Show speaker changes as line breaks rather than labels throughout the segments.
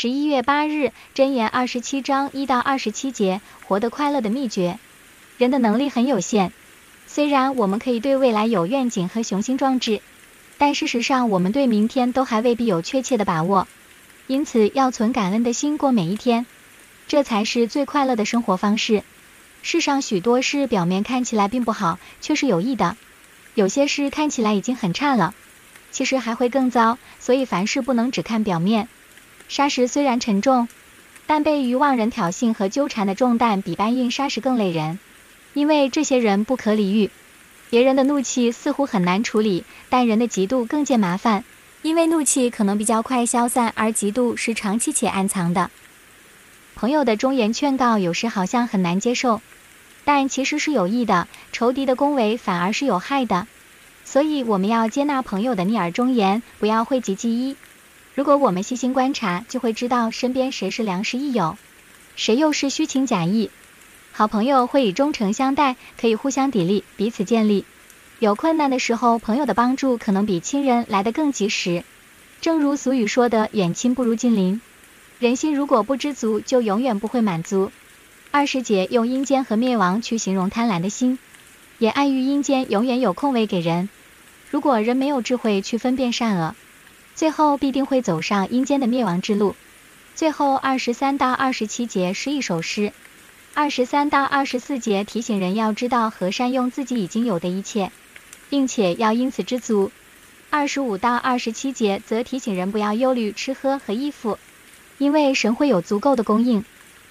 十一月八日，箴言二十七章一到二十七节，活得快乐的秘诀。人的能力很有限，虽然我们可以对未来有愿景和雄心壮志，但事实上我们对明天都还未必有确切的把握。因此，要存感恩的心过每一天，这才是最快乐的生活方式。世上许多事表面看起来并不好，却是有益的；有些事看起来已经很差了，其实还会更糟。所以凡事不能只看表面。砂石虽然沉重，但被愚妄人挑衅和纠缠的重担比搬运砂石更累人。因为这些人不可理喻，别人的怒气似乎很难处理，但人的嫉妒更见麻烦。因为怒气可能比较快消散，而嫉妒是长期且暗藏的。朋友的忠言劝告有时好像很难接受，但其实是有益的；仇敌的恭维反而是有害的。所以我们要接纳朋友的逆耳忠言，不要讳疾忌医。如果我们细心观察，就会知道身边谁是良师益友，谁又是虚情假意。好朋友会以忠诚相待，可以互相砥砺，彼此建立。有困难的时候，朋友的帮助可能比亲人来得更及时。正如俗语说的“远亲不如近邻”，人心如果不知足，就永远不会满足。二十节用阴间和灭亡去形容贪婪的心，也暗喻阴间永远有空位给人。如果人没有智慧去分辨善恶，最后必定会走上阴间的灭亡之路。最后二十三到二十七节是一首诗。二十三到二十四节提醒人要知道和善用自己已经有的一切，并且要因此知足。二十五到二十七节则提醒人不要忧虑吃喝和衣服，因为神会有足够的供应。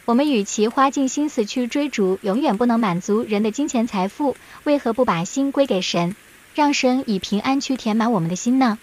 我们与其花尽心思去追逐永远不能满足人的金钱财富，为何不把心归给神，让神以平安去填满我们的心呢？